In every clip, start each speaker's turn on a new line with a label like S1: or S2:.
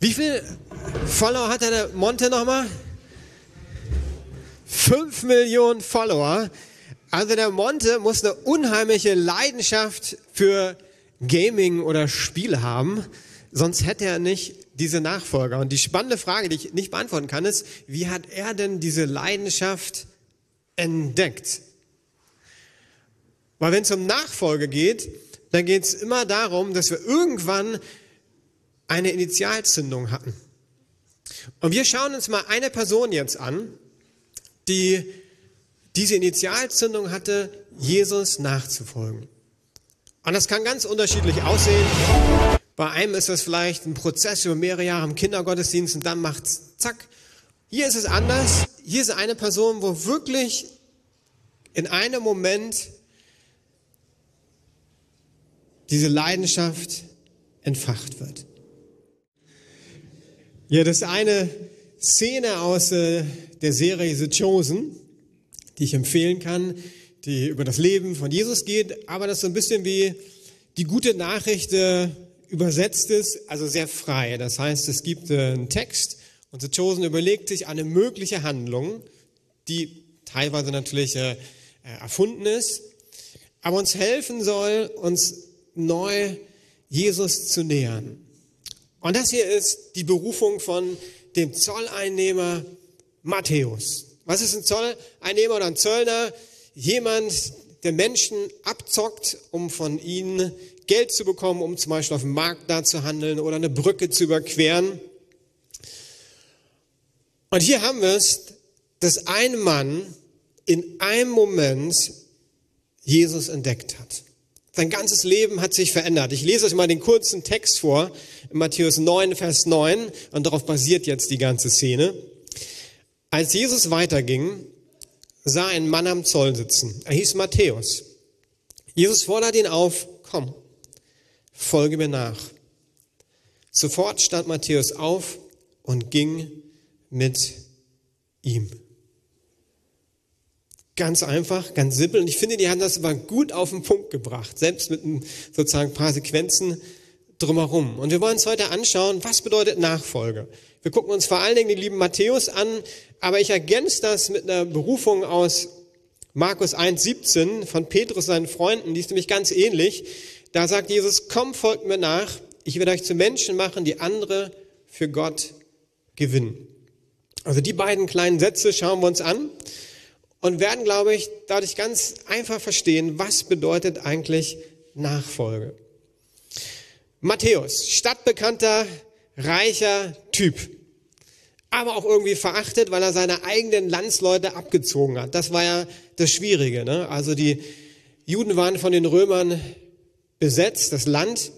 S1: Wie viel Follower hat der Monte nochmal? 5 Millionen Follower. Also der Monte muss eine unheimliche Leidenschaft für Gaming oder Spiele haben, sonst hätte er nicht diese Nachfolger. Und die spannende Frage, die ich nicht beantworten kann, ist, wie hat er denn diese Leidenschaft entdeckt? Weil wenn es um Nachfolge geht, dann geht es immer darum, dass wir irgendwann eine Initialzündung hatten. Und wir schauen uns mal eine Person jetzt an, die diese Initialzündung hatte, Jesus nachzufolgen. Und das kann ganz unterschiedlich aussehen. Bei einem ist das vielleicht ein Prozess über mehrere Jahre im Kindergottesdienst und dann macht's zack. Hier ist es anders. Hier ist eine Person, wo wirklich in einem Moment diese Leidenschaft entfacht wird. Ja, das ist eine Szene aus äh, der Serie The Chosen, die ich empfehlen kann, die über das Leben von Jesus geht, aber das so ein bisschen wie die gute Nachricht äh, übersetzt ist, also sehr frei. Das heißt, es gibt äh, einen Text und The Chosen überlegt sich eine mögliche Handlung, die teilweise natürlich erfunden ist, aber uns helfen soll, uns neu Jesus zu nähern. Und das hier ist die Berufung von dem Zolleinnehmer Matthäus. Was ist ein Zolleinnehmer oder ein Zöllner? Jemand, der Menschen abzockt, um von ihnen Geld zu bekommen, um zum Beispiel auf dem Markt da zu handeln oder eine Brücke zu überqueren. Und hier haben wir es, dass ein Mann in einem Moment Jesus entdeckt hat. Sein ganzes Leben hat sich verändert. Ich lese euch mal den kurzen Text vor, in Matthäus 9, Vers 9, und darauf basiert jetzt die ganze Szene. Als Jesus weiterging, sah ein Mann am Zoll sitzen. Er hieß Matthäus. Jesus fordert ihn auf, komm, folge mir nach. Sofort stand Matthäus auf und ging mit ihm. Ganz einfach, ganz simpel. Und ich finde, die haben das aber gut auf den Punkt gebracht, selbst mit sozusagen ein paar Sequenzen drumherum. Und wir wollen uns heute anschauen, was bedeutet Nachfolge. Wir gucken uns vor allen Dingen den lieben Matthäus an, aber ich ergänze das mit einer Berufung aus Markus 1,17 von Petrus seinen Freunden, die ist nämlich ganz ähnlich. Da sagt Jesus, komm, folgt mir nach, ich werde euch zu Menschen machen, die andere für Gott gewinnen. Also die beiden kleinen Sätze schauen wir uns an und werden, glaube ich, dadurch ganz einfach verstehen, was bedeutet eigentlich Nachfolge. Matthäus, stadtbekannter, reicher Typ, aber auch irgendwie verachtet, weil er seine eigenen Landsleute abgezogen hat. Das war ja das Schwierige. Ne? Also die Juden waren von den Römern besetzt, das Land.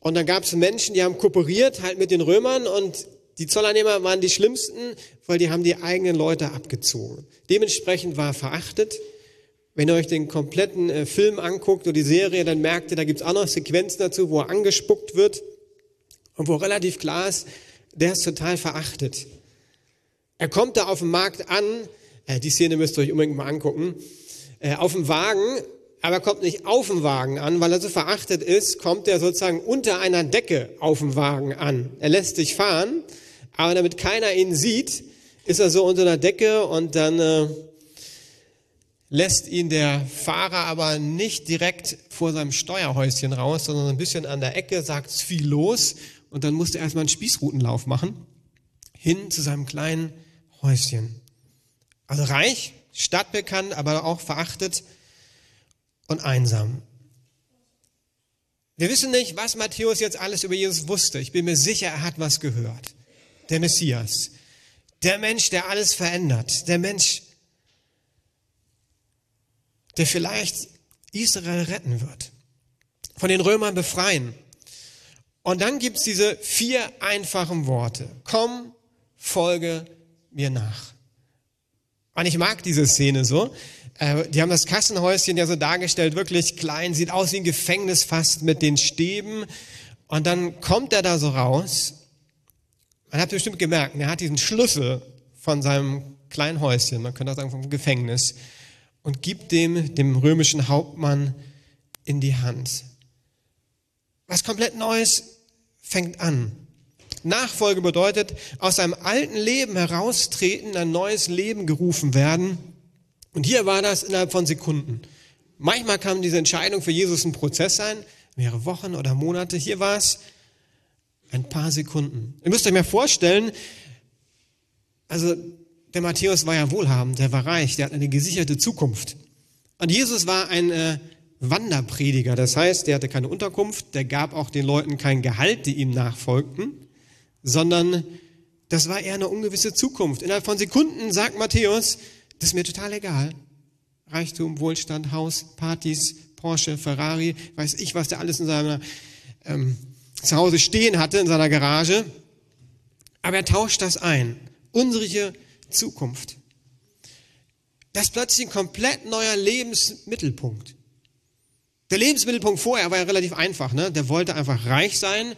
S1: Und dann gab es Menschen, die haben kooperiert halt mit den Römern und die Zolleinnehmer waren die schlimmsten, weil die haben die eigenen Leute abgezogen. Dementsprechend war er verachtet. Wenn ihr euch den kompletten äh, Film anguckt oder die Serie, dann merkt ihr, da gibt's auch noch Sequenzen dazu, wo er angespuckt wird und wo relativ klar ist, der ist total verachtet. Er kommt da auf dem Markt an, äh, die Szene müsst ihr euch unbedingt mal angucken, äh, auf dem Wagen, aber er kommt nicht auf dem Wagen an, weil er so verachtet ist, kommt er sozusagen unter einer Decke auf dem Wagen an. Er lässt sich fahren, aber damit keiner ihn sieht, ist er so unter einer Decke und dann äh, lässt ihn der Fahrer aber nicht direkt vor seinem Steuerhäuschen raus, sondern ein bisschen an der Ecke, sagt es viel los und dann musste er erstmal einen Spießrutenlauf machen, hin zu seinem kleinen Häuschen. Also reich, stadtbekannt, aber auch verachtet und einsam. Wir wissen nicht, was Matthäus jetzt alles über Jesus wusste. Ich bin mir sicher, er hat was gehört der Messias, der Mensch, der alles verändert, der Mensch, der vielleicht Israel retten wird, von den Römern befreien. Und dann gibt's diese vier einfachen Worte. Komm, folge mir nach. Und ich mag diese Szene so. Äh, die haben das Kassenhäuschen ja so dargestellt, wirklich klein, sieht aus wie ein Gefängnis fast mit den Stäben. Und dann kommt er da so raus man hat bestimmt gemerkt, er hat diesen Schlüssel von seinem kleinen Häuschen, man könnte auch sagen vom Gefängnis, und gibt dem, dem römischen Hauptmann in die Hand. Was komplett Neues fängt an. Nachfolge bedeutet, aus einem alten Leben heraustreten, ein neues Leben gerufen werden. Und hier war das innerhalb von Sekunden. Manchmal kann diese Entscheidung für Jesus ein Prozess sein, mehrere Wochen oder Monate. Hier war es ein paar Sekunden. Ihr müsst euch mal vorstellen, also der Matthäus war ja wohlhabend, der war reich, der hat eine gesicherte Zukunft. Und Jesus war ein äh, Wanderprediger, das heißt, der hatte keine Unterkunft, der gab auch den Leuten kein Gehalt, die ihm nachfolgten, sondern das war eher eine ungewisse Zukunft. Innerhalb von Sekunden sagt Matthäus, das ist mir total egal. Reichtum, Wohlstand, Haus, Partys, Porsche, Ferrari, weiß ich, was der alles in seiner ähm, zu Hause stehen hatte, in seiner Garage. Aber er tauscht das ein. Unsere Zukunft. Das ist plötzlich ein komplett neuer Lebensmittelpunkt. Der Lebensmittelpunkt vorher war ja relativ einfach. Ne? Der wollte einfach reich sein.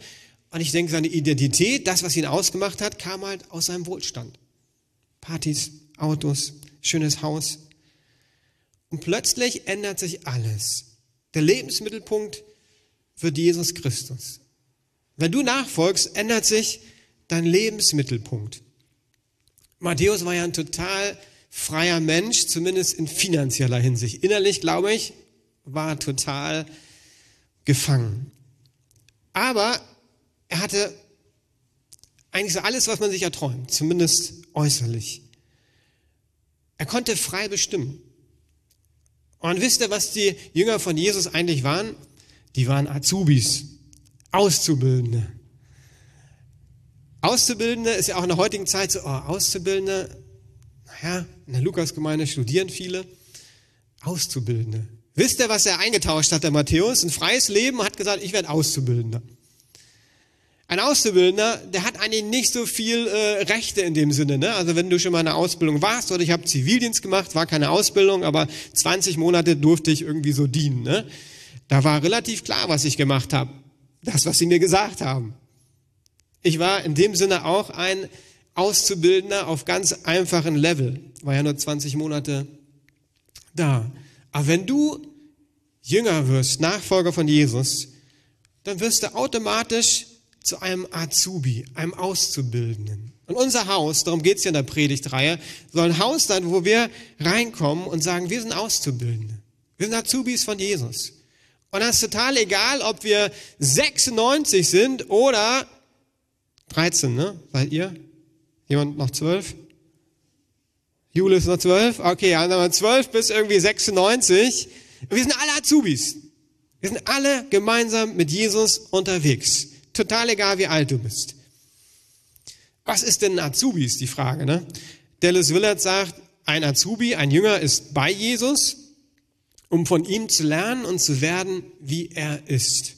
S1: Und ich denke, seine Identität, das, was ihn ausgemacht hat, kam halt aus seinem Wohlstand. Partys, Autos, schönes Haus. Und plötzlich ändert sich alles. Der Lebensmittelpunkt wird Jesus Christus. Wenn du nachfolgst, ändert sich dein Lebensmittelpunkt. Matthäus war ja ein total freier Mensch, zumindest in finanzieller Hinsicht. Innerlich, glaube ich, war total gefangen. Aber er hatte eigentlich so alles, was man sich erträumt, zumindest äußerlich. Er konnte frei bestimmen. Und wisst ihr, was die Jünger von Jesus eigentlich waren? Die waren Azubis. Auszubildende. Auszubildende ist ja auch in der heutigen Zeit so, oh, Auszubildende, naja, in der Lukasgemeinde studieren viele. Auszubildende. Wisst ihr, was er eingetauscht hat, der Matthäus? Ein freies Leben hat gesagt, ich werde Auszubildender. Ein Auszubildender, der hat eigentlich nicht so viel äh, Rechte in dem Sinne. Ne? Also wenn du schon mal eine Ausbildung warst oder ich habe Zivildienst gemacht, war keine Ausbildung, aber 20 Monate durfte ich irgendwie so dienen. Ne? Da war relativ klar, was ich gemacht habe das, was sie mir gesagt haben. Ich war in dem Sinne auch ein Auszubildender auf ganz einfachen Level. War ja nur 20 Monate da. Aber wenn du Jünger wirst, Nachfolger von Jesus, dann wirst du automatisch zu einem Azubi, einem Auszubildenden. Und unser Haus, darum geht es ja in der Predigtreihe, soll ein Haus sein, wo wir reinkommen und sagen, wir sind Auszubildende. Wir sind Azubis von Jesus. Und das ist total egal, ob wir 96 sind oder 13, ne? Seid ihr? Jemand noch 12? Jule ist noch 12? Okay, dann haben wir 12 bis irgendwie 96. Wir sind alle Azubis. Wir sind alle gemeinsam mit Jesus unterwegs. Total egal, wie alt du bist. Was ist denn ein Azubi, ist die Frage, ne? Dallas Willard sagt, ein Azubi, ein Jünger ist bei Jesus um von ihm zu lernen und zu werden, wie er ist.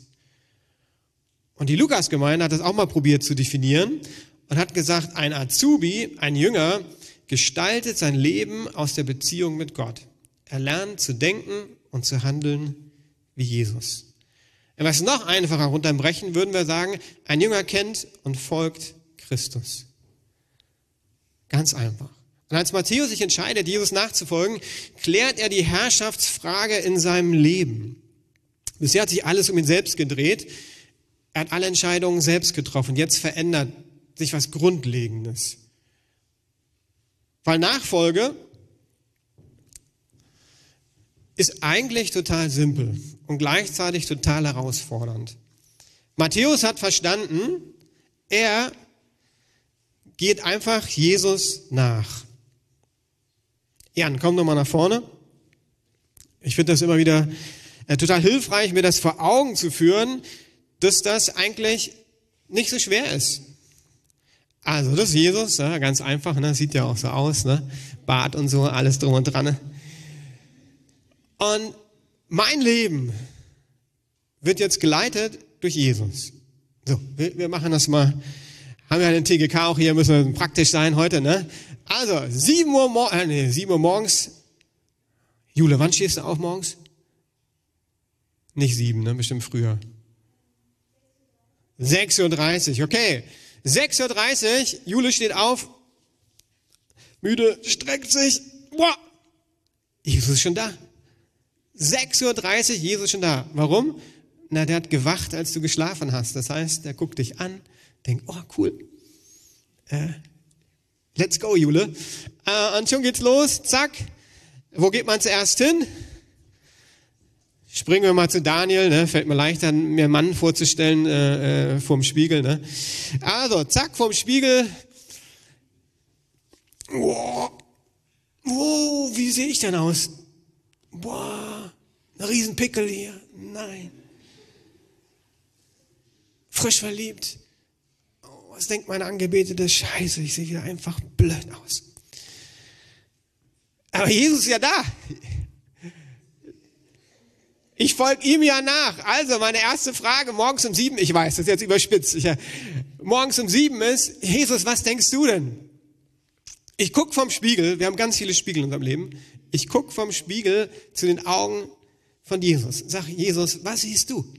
S1: Und die Lukas-Gemeinde hat das auch mal probiert zu definieren und hat gesagt, ein Azubi, ein Jünger, gestaltet sein Leben aus der Beziehung mit Gott. Er lernt zu denken und zu handeln wie Jesus. Wenn wir es noch einfacher runterbrechen, würden wir sagen, ein Jünger kennt und folgt Christus. Ganz einfach. Und als Matthäus sich entscheidet, Jesus nachzufolgen, klärt er die Herrschaftsfrage in seinem Leben. Bisher hat sich alles um ihn selbst gedreht. Er hat alle Entscheidungen selbst getroffen. Jetzt verändert sich was Grundlegendes. Weil Nachfolge ist eigentlich total simpel und gleichzeitig total herausfordernd. Matthäus hat verstanden, er geht einfach Jesus nach. Jan, komm doch mal nach vorne. Ich finde das immer wieder äh, total hilfreich, mir das vor Augen zu führen, dass das eigentlich nicht so schwer ist. Also, das ist Jesus, ja, ganz einfach, ne? sieht ja auch so aus, ne? Bart und so, alles drum und dran. Ne? Und mein Leben wird jetzt geleitet durch Jesus. So, wir, wir machen das mal. Haben wir ja den TGK auch hier, müssen wir praktisch sein heute, ne? Also, 7 Uhr, äh, nee, 7 Uhr morgens. Jule, wann stehst du auf morgens? Nicht 7, ne? bestimmt früher. 6.30 Uhr, okay. 6.30 Uhr, Jule steht auf, müde, streckt sich. Boah, Jesus ist schon da. 6.30 Uhr, Jesus schon da. Warum? Na, der hat gewacht, als du geschlafen hast. Das heißt, der guckt dich an, denkt, oh cool, äh, let's go, Jule. Äh, und schon geht's los, zack. Wo geht man zuerst hin? Springen wir mal zu Daniel, ne? fällt mir leichter, mir einen Mann vorzustellen äh, äh, vorm Spiegel. Ne? Also, zack, vorm Spiegel. Wow, wow wie sehe ich denn aus? Boah, ein Riesenpickel hier. Nein. Frisch verliebt. Was denkt meine Angebetete? Scheiße, ich sehe hier einfach blöd aus. Aber Jesus ist ja da. Ich folge ihm ja nach. Also meine erste Frage morgens um sieben, ich weiß, das ist jetzt überspitzt. Ich, morgens um sieben ist, Jesus, was denkst du denn? Ich guck vom Spiegel, wir haben ganz viele Spiegel in unserem Leben. Ich guck vom Spiegel zu den Augen von Jesus. Sag, Jesus, was siehst du?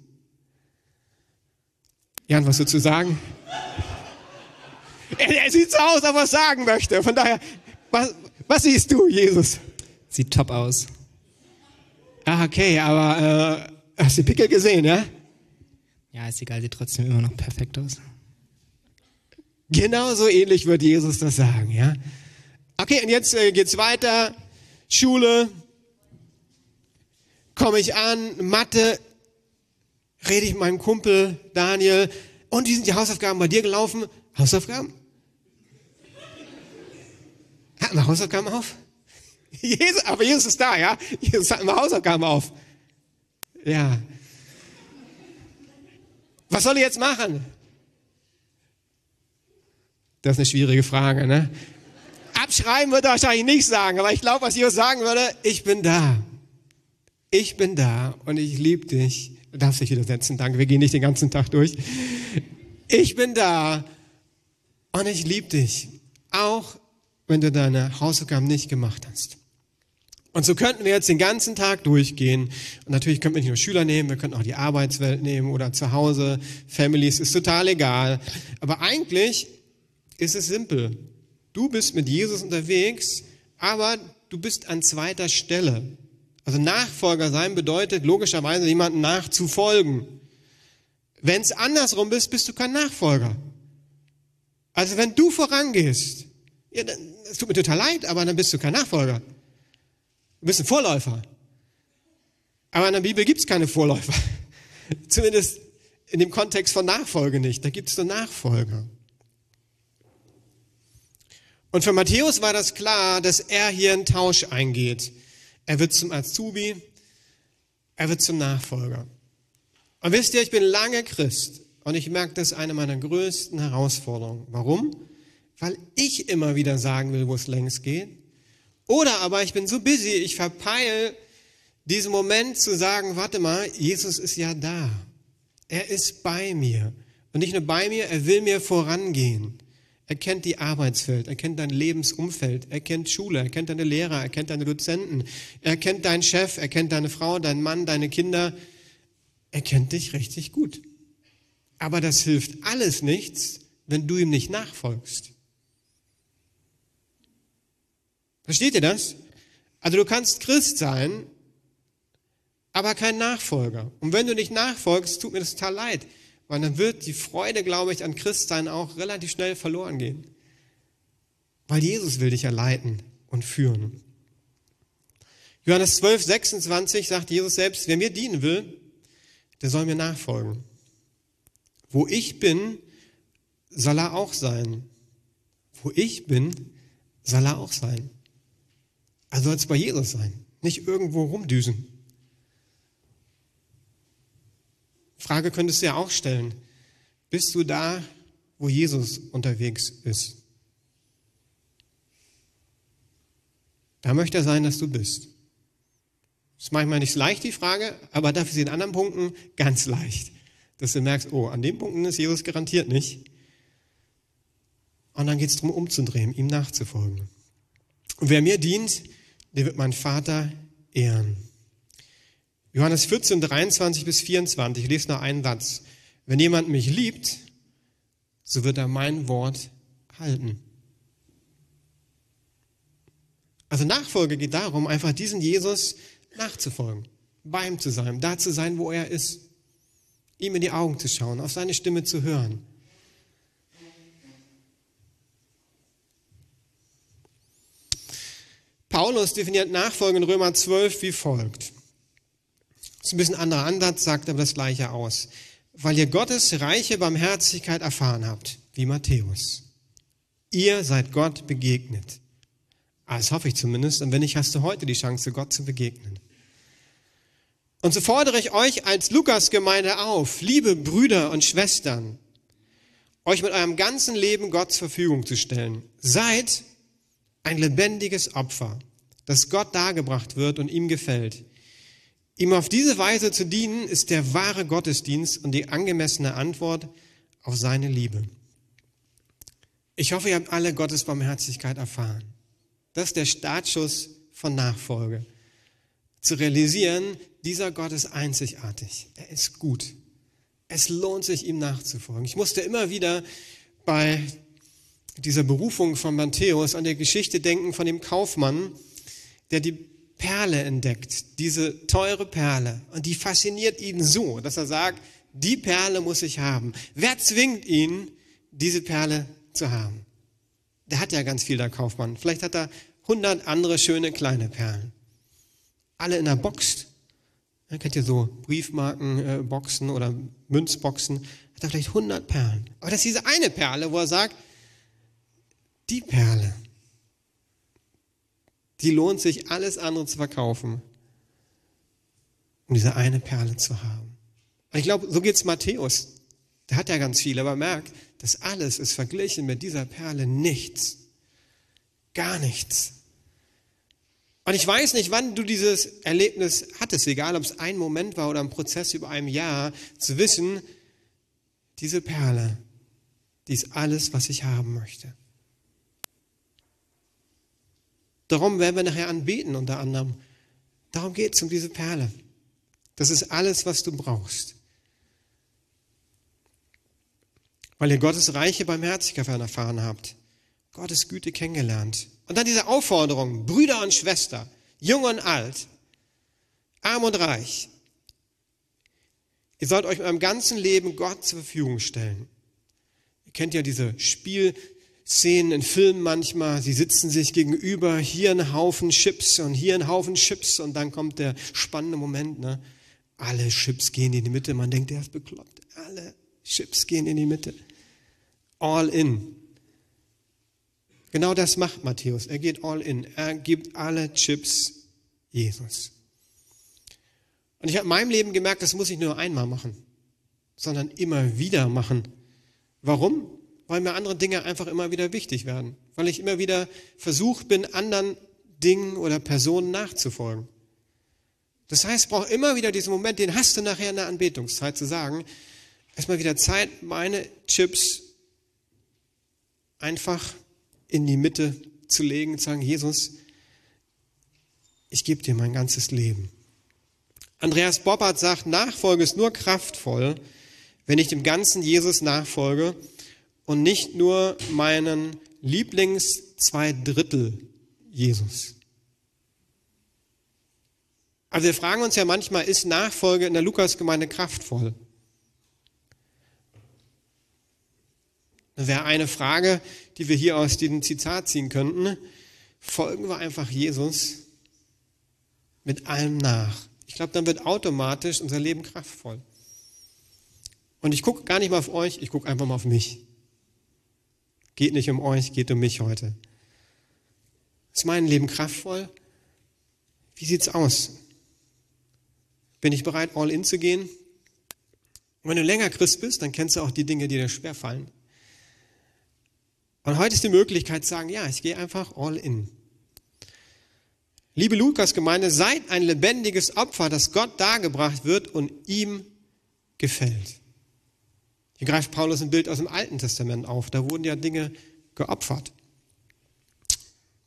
S1: Jan, was dazu sagen? Er, er, sieht so aus, ob er was sagen möchte. Von daher, was, was siehst du, Jesus?
S2: Sieht top aus.
S1: Ah, okay, aber äh, hast du Pickel gesehen, ja?
S2: Ja, ist egal, sieht trotzdem immer noch perfekt aus.
S1: Genauso ähnlich wird Jesus das sagen, ja? Okay, und jetzt äh, geht's weiter. Schule. Komme ich an, Mathe, rede ich mit meinem Kumpel Daniel. Und wie sind die Hausaufgaben bei dir gelaufen? Hausaufgaben? Hatten wir Hausaufgaben auf? Jesus, aber Jesus ist da, ja? Jesus hat immer Hausaufgaben auf. Ja. Was soll ich jetzt machen? Das ist eine schwierige Frage, ne? Abschreiben würde er wahrscheinlich nicht sagen, aber ich glaube, was Jesus sagen würde, ich bin da. Ich bin da und ich liebe dich. Du darfst dich wieder setzen, danke, wir gehen nicht den ganzen Tag durch. Ich bin da und ich liebe dich. Auch wenn du deine Hausaufgaben nicht gemacht hast. Und so könnten wir jetzt den ganzen Tag durchgehen. Und natürlich könnten wir nicht nur Schüler nehmen, wir könnten auch die Arbeitswelt nehmen oder zu Hause, Families, ist total egal. Aber eigentlich ist es simpel. Du bist mit Jesus unterwegs, aber du bist an zweiter Stelle. Also Nachfolger sein bedeutet logischerweise jemandem nachzufolgen. Wenn es andersrum bist, bist du kein Nachfolger. Also wenn du vorangehst, ja, es tut mir total leid, aber dann bist du kein Nachfolger. Du bist ein Vorläufer. Aber in der Bibel gibt es keine Vorläufer. Zumindest in dem Kontext von Nachfolge nicht. Da gibt es nur Nachfolger. Und für Matthäus war das klar, dass er hier einen Tausch eingeht. Er wird zum Azubi, er wird zum Nachfolger. Und wisst ihr, ich bin lange Christ und ich merke, das ist eine meiner größten Herausforderungen. Warum? Weil ich immer wieder sagen will, wo es längst geht oder aber ich bin so busy, ich verpeil diesen Moment zu sagen, warte mal, Jesus ist ja da. Er ist bei mir. Und nicht nur bei mir, er will mir vorangehen. Er kennt die Arbeitswelt, er kennt dein Lebensumfeld, er kennt Schule, er kennt deine Lehrer, er kennt deine Dozenten, er kennt deinen Chef, er kennt deine Frau, deinen Mann, deine Kinder. Er kennt dich richtig gut. Aber das hilft alles nichts, wenn du ihm nicht nachfolgst. Versteht ihr das? Also du kannst Christ sein, aber kein Nachfolger. Und wenn du nicht nachfolgst, tut mir das total leid, weil dann wird die Freude, glaube ich, an Christsein auch relativ schnell verloren gehen. Weil Jesus will dich ja leiten und führen. Johannes 12, 26 sagt Jesus selbst, wer mir dienen will, der soll mir nachfolgen. Wo ich bin, soll er auch sein. Wo ich bin, soll er auch sein. Also soll es bei Jesus sein, nicht irgendwo rumdüsen. Frage könntest du ja auch stellen. Bist du da, wo Jesus unterwegs ist? Da möchte er sein, dass du bist. Das ist manchmal nicht leicht, die Frage, aber dafür ist in anderen Punkten ganz leicht. Dass du merkst, oh, an den Punkten ist Jesus garantiert nicht. Und dann geht es darum, umzudrehen, ihm nachzufolgen. Und wer mir dient, der wird mein Vater ehren. Johannes 14, 23 bis 24, ich lese noch einen Satz. Wenn jemand mich liebt, so wird er mein Wort halten. Also Nachfolge geht darum, einfach diesen Jesus nachzufolgen. bei ihm zu sein, da zu sein, wo er ist, ihm in die Augen zu schauen, auf seine Stimme zu hören. Paulus definiert Nachfolge in Römer 12 wie folgt. Das ist ein bisschen anderer Ansatz, sagt aber das Gleiche aus. Weil ihr Gottes reiche Barmherzigkeit erfahren habt, wie Matthäus. Ihr seid Gott begegnet. Ah, das hoffe ich zumindest. Und wenn nicht, hast du heute die Chance, Gott zu begegnen. Und so fordere ich euch als Lukas-Gemeinde auf, liebe Brüder und Schwestern, euch mit eurem ganzen Leben Gott zur Verfügung zu stellen. Seid ein lebendiges Opfer, das Gott dargebracht wird und ihm gefällt. Ihm auf diese Weise zu dienen, ist der wahre Gottesdienst und die angemessene Antwort auf seine Liebe. Ich hoffe, ihr habt alle Gottes Barmherzigkeit erfahren. Das ist der Startschuss von Nachfolge. Zu realisieren, dieser Gott ist einzigartig. Er ist gut. Es lohnt sich, ihm nachzufolgen. Ich musste immer wieder bei dieser Berufung von Matthäus an der Geschichte denken von dem Kaufmann, der die Perle entdeckt, diese teure Perle. Und die fasziniert ihn so, dass er sagt, die Perle muss ich haben. Wer zwingt ihn, diese Perle zu haben? Der hat ja ganz viel, der Kaufmann. Vielleicht hat er hundert andere schöne kleine Perlen. Alle in der Box. Ihr kennt ihr so Briefmarkenboxen äh, oder Münzboxen. Hat er vielleicht hundert Perlen. Aber das ist diese eine Perle, wo er sagt, die Perle, die lohnt sich, alles andere zu verkaufen, um diese eine Perle zu haben. Und ich glaube, so geht es Matthäus. Der hat ja ganz viel, aber merkt, das alles ist verglichen mit dieser Perle nichts. Gar nichts. Und ich weiß nicht, wann du dieses Erlebnis hattest, egal ob es ein Moment war oder ein Prozess über ein Jahr, zu wissen, diese Perle, die ist alles, was ich haben möchte. Darum werden wir nachher anbeten unter anderem. Darum geht es um diese Perle. Das ist alles, was du brauchst. Weil ihr Gottes reiche Barmherzigkeit erfahren habt. Gottes Güte kennengelernt. Und dann diese Aufforderung, Brüder und Schwester, jung und alt, arm und reich. Ihr sollt euch mit eurem ganzen Leben Gott zur Verfügung stellen. Ihr kennt ja diese Spiel, Szenen in Filmen manchmal, sie sitzen sich gegenüber, hier ein Haufen Chips und hier ein Haufen Chips und dann kommt der spannende Moment, ne? Alle Chips gehen in die Mitte, man denkt, der ist bekloppt. Alle Chips gehen in die Mitte. All in. Genau das macht Matthäus. Er geht all in. Er gibt alle Chips Jesus. Und ich habe in meinem Leben gemerkt, das muss ich nur einmal machen, sondern immer wieder machen. Warum? Weil mir andere Dinge einfach immer wieder wichtig werden, weil ich immer wieder versucht bin, anderen Dingen oder Personen nachzufolgen. Das heißt, ich brauche immer wieder diesen Moment, den hast du nachher in der Anbetungszeit zu sagen, erstmal wieder Zeit, meine Chips einfach in die Mitte zu legen und zu sagen, Jesus, ich gebe dir mein ganzes Leben. Andreas Boppert sagt, Nachfolge ist nur kraftvoll, wenn ich dem ganzen Jesus nachfolge und nicht nur meinen Lieblings zwei Drittel Jesus. Also wir fragen uns ja manchmal, ist Nachfolge in der Lukasgemeinde kraftvoll? Das wäre eine Frage, die wir hier aus diesem Zitat ziehen könnten. Folgen wir einfach Jesus mit allem nach. Ich glaube, dann wird automatisch unser Leben kraftvoll. Und ich gucke gar nicht mal auf euch, ich gucke einfach mal auf mich. Geht nicht um euch, geht um mich heute. Ist mein Leben kraftvoll? Wie sieht's aus? Bin ich bereit, all in zu gehen? Und wenn du länger Christ bist, dann kennst du auch die Dinge, die dir schwer fallen. Und heute ist die Möglichkeit zu sagen, ja, ich gehe einfach all in. Liebe Lukas-Gemeinde, seid ein lebendiges Opfer, das Gott dargebracht wird und ihm gefällt. Hier greift Paulus ein Bild aus dem Alten Testament auf. Da wurden ja Dinge geopfert.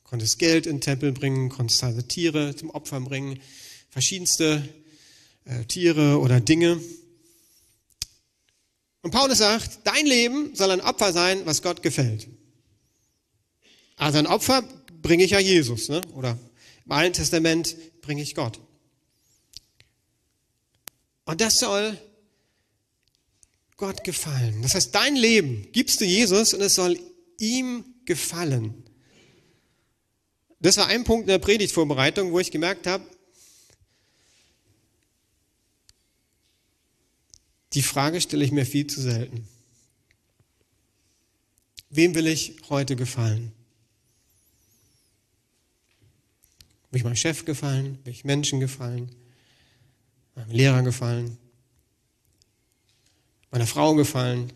S1: Konntest Geld in den Tempel bringen, konntest also Tiere zum Opfer bringen, verschiedenste äh, Tiere oder Dinge. Und Paulus sagt, dein Leben soll ein Opfer sein, was Gott gefällt. Also ein Opfer bringe ich ja Jesus, ne? oder im Alten Testament bringe ich Gott. Und das soll Gott gefallen. Das heißt, dein Leben gibst du Jesus und es soll ihm gefallen. Das war ein Punkt in der Predigtvorbereitung, wo ich gemerkt habe, die Frage stelle ich mir viel zu selten. Wem will ich heute gefallen? Will ich meinem Chef gefallen? Will ich Menschen gefallen? Meinem Lehrer gefallen? Meiner Frau gefallen?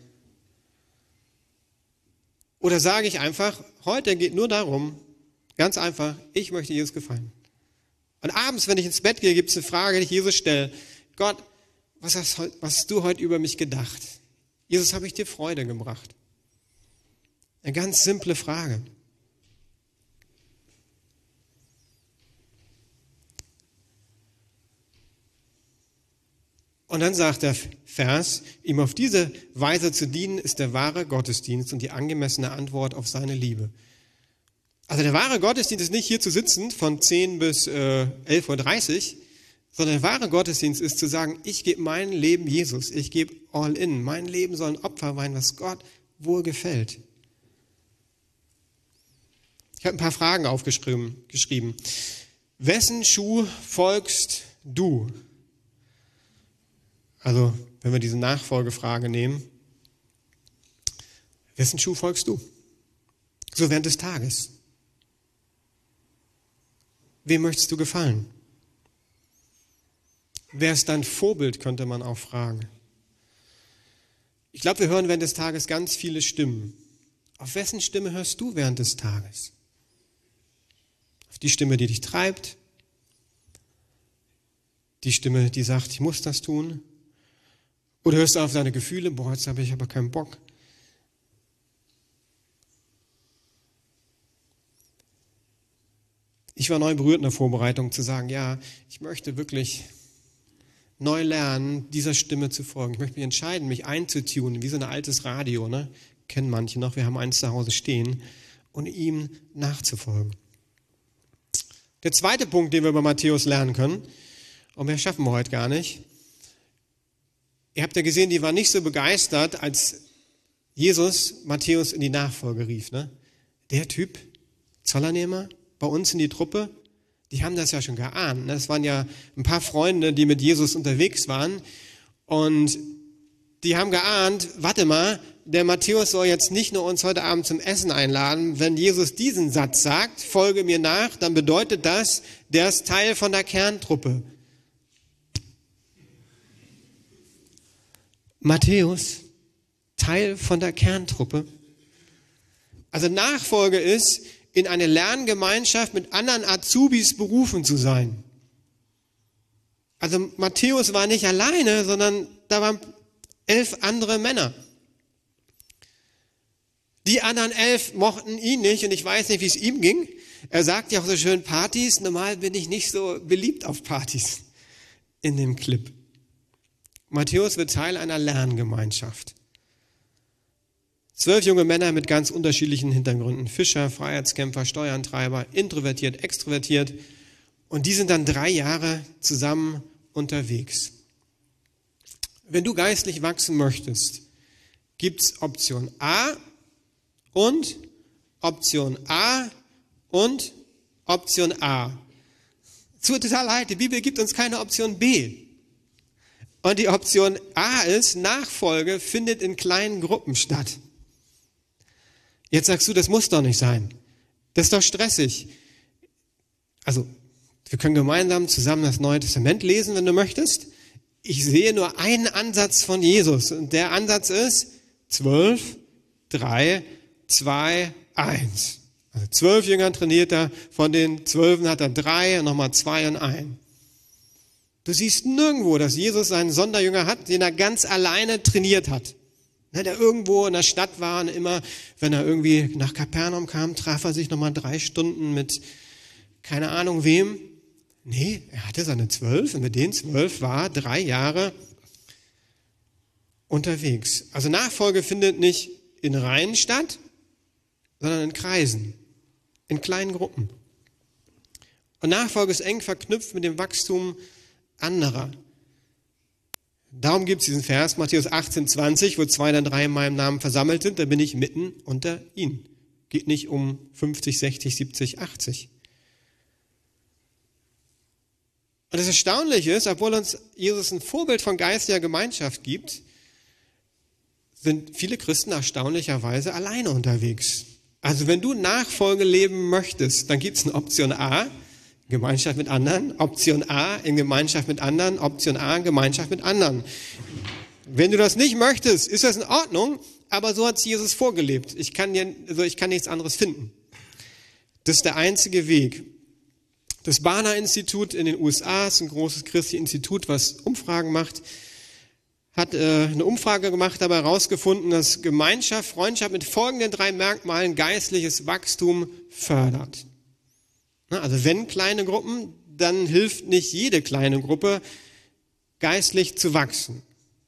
S1: Oder sage ich einfach, heute geht nur darum, ganz einfach, ich möchte Jesus gefallen. Und abends, wenn ich ins Bett gehe, gibt es eine Frage, die ich Jesus stelle. Gott, was hast, was hast du heute über mich gedacht? Jesus, habe ich dir Freude gebracht? Eine ganz simple Frage. Und dann sagt der Vers, ihm auf diese Weise zu dienen, ist der wahre Gottesdienst und die angemessene Antwort auf seine Liebe. Also der wahre Gottesdienst ist nicht hier zu sitzen von 10 bis äh, 11.30 Uhr, sondern der wahre Gottesdienst ist zu sagen, ich gebe mein Leben Jesus, ich gebe all in. Mein Leben soll ein Opfer sein, was Gott wohl gefällt. Ich habe ein paar Fragen aufgeschrieben. Geschrieben. Wessen Schuh folgst du? Also, wenn wir diese Nachfolgefrage nehmen, wessen Schuh folgst du? So während des Tages. Wem möchtest du gefallen? Wer ist dein Vorbild, könnte man auch fragen. Ich glaube, wir hören während des Tages ganz viele Stimmen. Auf wessen Stimme hörst du während des Tages? Auf die Stimme, die dich treibt? Die Stimme, die sagt, ich muss das tun? Oder hörst du auf deine Gefühle? Boah, jetzt habe ich aber keinen Bock. Ich war neu berührt in der Vorbereitung zu sagen, ja, ich möchte wirklich neu lernen, dieser Stimme zu folgen. Ich möchte mich entscheiden, mich einzutunen, wie so ein altes Radio, ne? Kennen manche noch, wir haben eins zu Hause stehen, und ihm nachzufolgen. Der zweite Punkt, den wir über Matthäus lernen können, und mehr schaffen wir heute gar nicht. Ihr habt ja gesehen, die war nicht so begeistert, als Jesus Matthäus in die Nachfolge rief. Ne? Der Typ, Zollernehmer, bei uns in die Truppe, die haben das ja schon geahnt. Das waren ja ein paar Freunde, die mit Jesus unterwegs waren. Und die haben geahnt, warte mal, der Matthäus soll jetzt nicht nur uns heute Abend zum Essen einladen. Wenn Jesus diesen Satz sagt, folge mir nach, dann bedeutet das, der ist Teil von der Kerntruppe. Matthäus, Teil von der Kerntruppe. Also Nachfolge ist, in eine Lerngemeinschaft mit anderen Azubis berufen zu sein. Also Matthäus war nicht alleine, sondern da waren elf andere Männer. Die anderen elf mochten ihn nicht und ich weiß nicht, wie es ihm ging. Er sagt ja auch so schön Partys. Normal bin ich nicht so beliebt auf Partys in dem Clip. Matthäus wird Teil einer Lerngemeinschaft. Zwölf junge Männer mit ganz unterschiedlichen Hintergründen. Fischer, Freiheitskämpfer, Steuerantreiber, introvertiert, extrovertiert. Und die sind dann drei Jahre zusammen unterwegs. Wenn du geistlich wachsen möchtest, gibt's Option A und Option A und Option A. Tut total leid, die Bibel gibt uns keine Option B. Und die Option A ist, Nachfolge findet in kleinen Gruppen statt. Jetzt sagst du, das muss doch nicht sein. Das ist doch stressig. Also, wir können gemeinsam zusammen das Neue Testament lesen, wenn du möchtest. Ich sehe nur einen Ansatz von Jesus. Und der Ansatz ist zwölf, drei, zwei, eins. Also zwölf Jünger trainiert er, von den zwölfen hat er drei nochmal zwei und ein. Du siehst nirgendwo, dass Jesus einen Sonderjünger hat, den er ganz alleine trainiert hat. Ne, der irgendwo in der Stadt war und immer, wenn er irgendwie nach Kapernaum kam, traf er sich nochmal drei Stunden mit keine Ahnung wem. Nee, er hatte seine zwölf und mit den zwölf war drei Jahre unterwegs. Also Nachfolge findet nicht in Reihen statt, sondern in Kreisen, in kleinen Gruppen. Und Nachfolge ist eng verknüpft mit dem Wachstum anderer. Darum gibt es diesen Vers, Matthäus 18, 20, wo zwei oder drei in meinem Namen versammelt sind, da bin ich mitten unter ihnen. Geht nicht um 50, 60, 70, 80. Und das Erstaunliche ist, obwohl uns Jesus ein Vorbild von geistiger Gemeinschaft gibt, sind viele Christen erstaunlicherweise alleine unterwegs. Also wenn du Nachfolge leben möchtest, dann gibt es eine Option A, Gemeinschaft mit anderen, Option A in Gemeinschaft mit anderen, Option A in Gemeinschaft mit anderen. Wenn du das nicht möchtest, ist das in Ordnung, aber so hat Jesus vorgelebt. Ich kann, dir, also ich kann nichts anderes finden. Das ist der einzige Weg. Das Barna-Institut in den USA ist ein großes christliches Institut, was Umfragen macht, hat äh, eine Umfrage gemacht, dabei herausgefunden, dass Gemeinschaft, Freundschaft mit folgenden drei Merkmalen geistliches Wachstum fördert. Also wenn kleine Gruppen, dann hilft nicht jede kleine Gruppe, geistlich zu wachsen.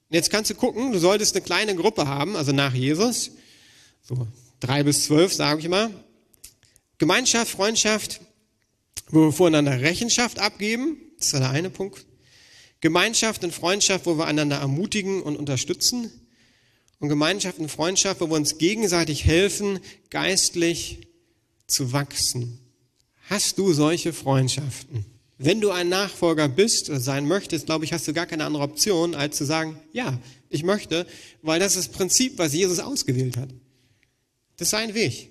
S1: Jetzt kannst du gucken, du solltest eine kleine Gruppe haben, also nach Jesus, so drei bis zwölf, sage ich mal. Gemeinschaft, Freundschaft, wo wir voreinander Rechenschaft abgeben, das war der eine Punkt. Gemeinschaft und Freundschaft, wo wir einander ermutigen und unterstützen. Und Gemeinschaft und Freundschaft, wo wir uns gegenseitig helfen, geistlich zu wachsen. Hast du solche Freundschaften? Wenn du ein Nachfolger bist oder sein möchtest, glaube ich, hast du gar keine andere Option, als zu sagen, ja, ich möchte, weil das ist das Prinzip, was Jesus ausgewählt hat. Das ist sein Weg.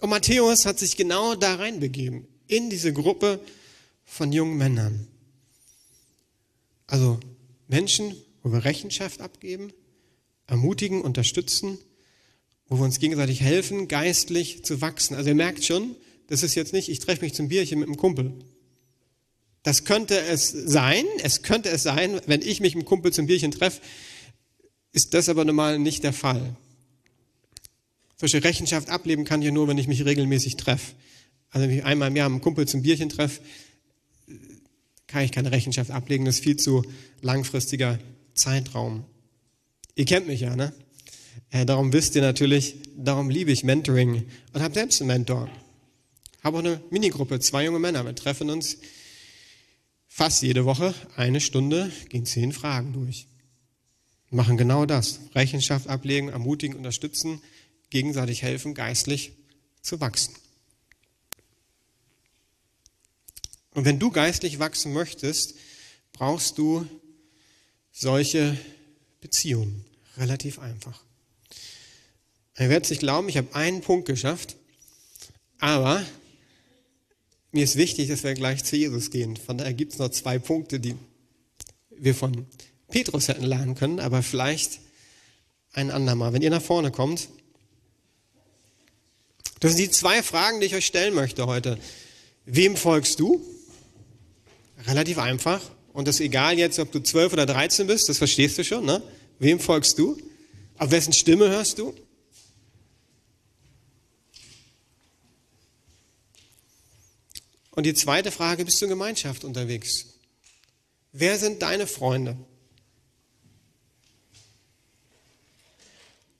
S1: Und Matthäus hat sich genau da reinbegeben, in diese Gruppe von jungen Männern. Also Menschen, wo wir Rechenschaft abgeben, ermutigen, unterstützen, wo wir uns gegenseitig helfen, geistlich zu wachsen. Also ihr merkt schon, das ist jetzt nicht, ich treffe mich zum Bierchen mit einem Kumpel. Das könnte es sein, es könnte es sein, wenn ich mich mit einem Kumpel zum Bierchen treffe, ist das aber normal nicht der Fall. Solche Rechenschaft ableben kann ich ja nur, wenn ich mich regelmäßig treffe. Also wenn ich einmal im Jahr mit einem Kumpel zum Bierchen treffe, kann ich keine Rechenschaft ablegen. Das ist viel zu langfristiger Zeitraum. Ihr kennt mich ja, ne? Äh, darum wisst ihr natürlich, darum liebe ich Mentoring und habe selbst einen Mentor. Habe auch eine Minigruppe, zwei junge Männer. Wir treffen uns fast jede Woche eine Stunde, gehen zehn Fragen durch. Machen genau das. Rechenschaft ablegen, ermutigen, unterstützen, gegenseitig helfen, geistlich zu wachsen. Und wenn du geistlich wachsen möchtest, brauchst du solche Beziehungen. Relativ einfach. Ihr werdet nicht glauben, ich habe einen Punkt geschafft, aber mir ist wichtig, dass wir gleich zu Jesus gehen. Von daher gibt es noch zwei Punkte, die wir von Petrus hätten lernen können, aber vielleicht ein andermal. Wenn ihr nach vorne kommt, das sind die zwei Fragen, die ich euch stellen möchte heute. Wem folgst du? Relativ einfach. Und das ist egal jetzt, ob du 12 oder 13 bist, das verstehst du schon, ne? Wem folgst du? Auf wessen Stimme hörst du? Und die zweite Frage, bist du in Gemeinschaft unterwegs? Wer sind deine Freunde?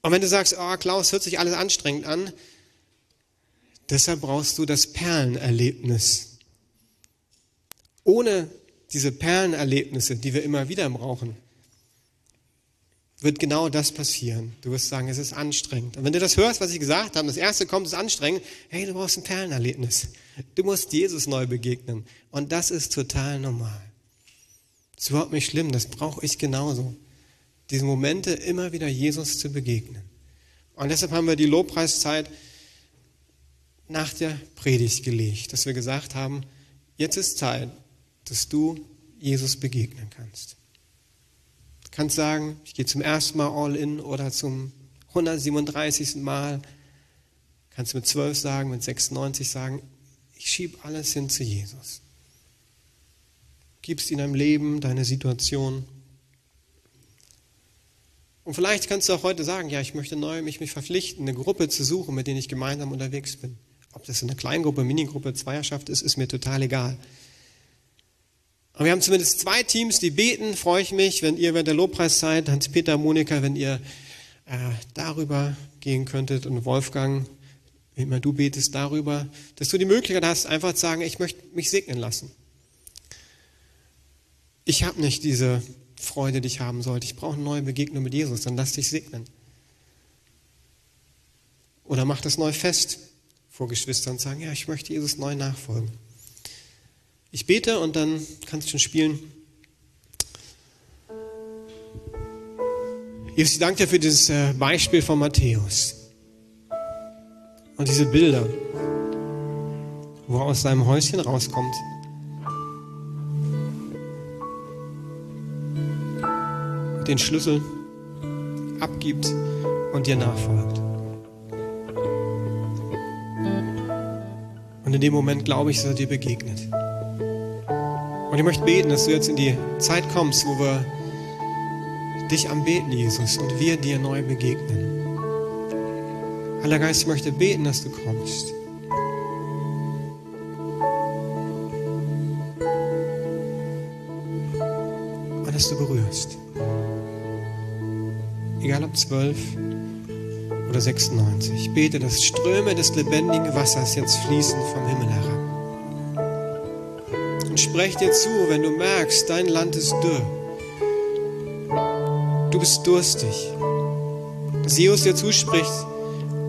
S1: Und wenn du sagst, oh Klaus, hört sich alles anstrengend an, deshalb brauchst du das Perlenerlebnis. Ohne diese Perlenerlebnisse, die wir immer wieder brauchen, wird genau das passieren. Du wirst sagen, es ist anstrengend. Und wenn du das hörst, was ich gesagt habe, das erste kommt, ist anstrengend, hey, du brauchst ein Perlenerlebnis. Du musst Jesus neu begegnen. Und das ist total normal. Das ist überhaupt nicht schlimm, das brauche ich genauso. Diese Momente immer wieder Jesus zu begegnen. Und deshalb haben wir die Lobpreiszeit nach der Predigt gelegt, dass wir gesagt haben, jetzt ist Zeit, dass du Jesus begegnen kannst. Kannst sagen, ich gehe zum ersten Mal all in oder zum 137. Mal. Kannst du mit 12 sagen, mit 96 sagen, ich schiebe alles hin zu Jesus. Gibst ihm dein Leben, deine Situation. Und vielleicht kannst du auch heute sagen, ja, ich möchte neu mich, mich verpflichten, eine Gruppe zu suchen, mit denen ich gemeinsam unterwegs bin. Ob das eine Kleingruppe, Minigruppe, Zweierschaft ist, ist mir total egal. Aber wir haben zumindest zwei Teams, die beten, freue ich mich, wenn ihr während der Lobpreiszeit, Hans-Peter, Monika, wenn ihr äh, darüber gehen könntet und Wolfgang, wie immer du betest darüber, dass du die Möglichkeit hast, einfach zu sagen, ich möchte mich segnen lassen. Ich habe nicht diese Freude, die ich haben sollte. Ich brauche eine neue Begegnung mit Jesus, dann lass dich segnen. Oder mach das neu fest vor Geschwistern und sagen, ja, ich möchte Jesus neu nachfolgen. Ich bete und dann kannst du schon spielen. Jesus, ich danke dir für dieses äh, Beispiel von Matthäus. Und diese Bilder, wo er aus seinem Häuschen rauskommt. Den Schlüssel abgibt und dir nachfolgt. Und in dem Moment glaube ich, dass er dir begegnet. Und ich möchte beten, dass du jetzt in die Zeit kommst, wo wir dich anbeten, Jesus, und wir dir neu begegnen. Heiliger Geist, ich möchte beten, dass du kommst. Und dass du berührst. Egal ob zwölf oder 96. Ich bete, dass Ströme des lebendigen Wassers jetzt fließen vom Himmel herab. Sprech dir zu, wenn du merkst, dein Land ist dürr. Du bist durstig. Dass Jesus dir zuspricht,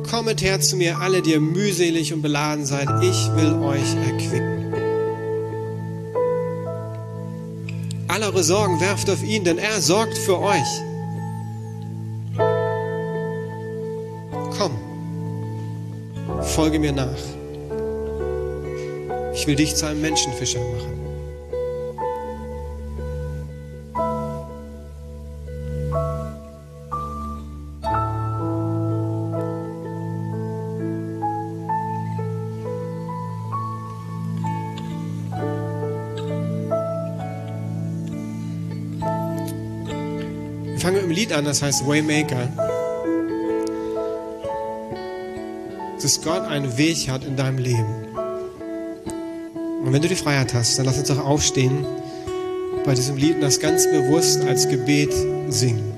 S1: Kommet her zu mir, alle, die ihr mühselig und beladen seid, ich will euch erquicken. Alle eure Sorgen werft auf ihn, denn er sorgt für euch. Komm, folge mir nach. Ich will dich zu einem Menschenfischer machen. Lied an, das heißt Waymaker. Dass Gott einen Weg hat in deinem Leben. Und wenn du die Freiheit hast, dann lass uns doch aufstehen bei diesem Lied und das ganz bewusst als Gebet singen.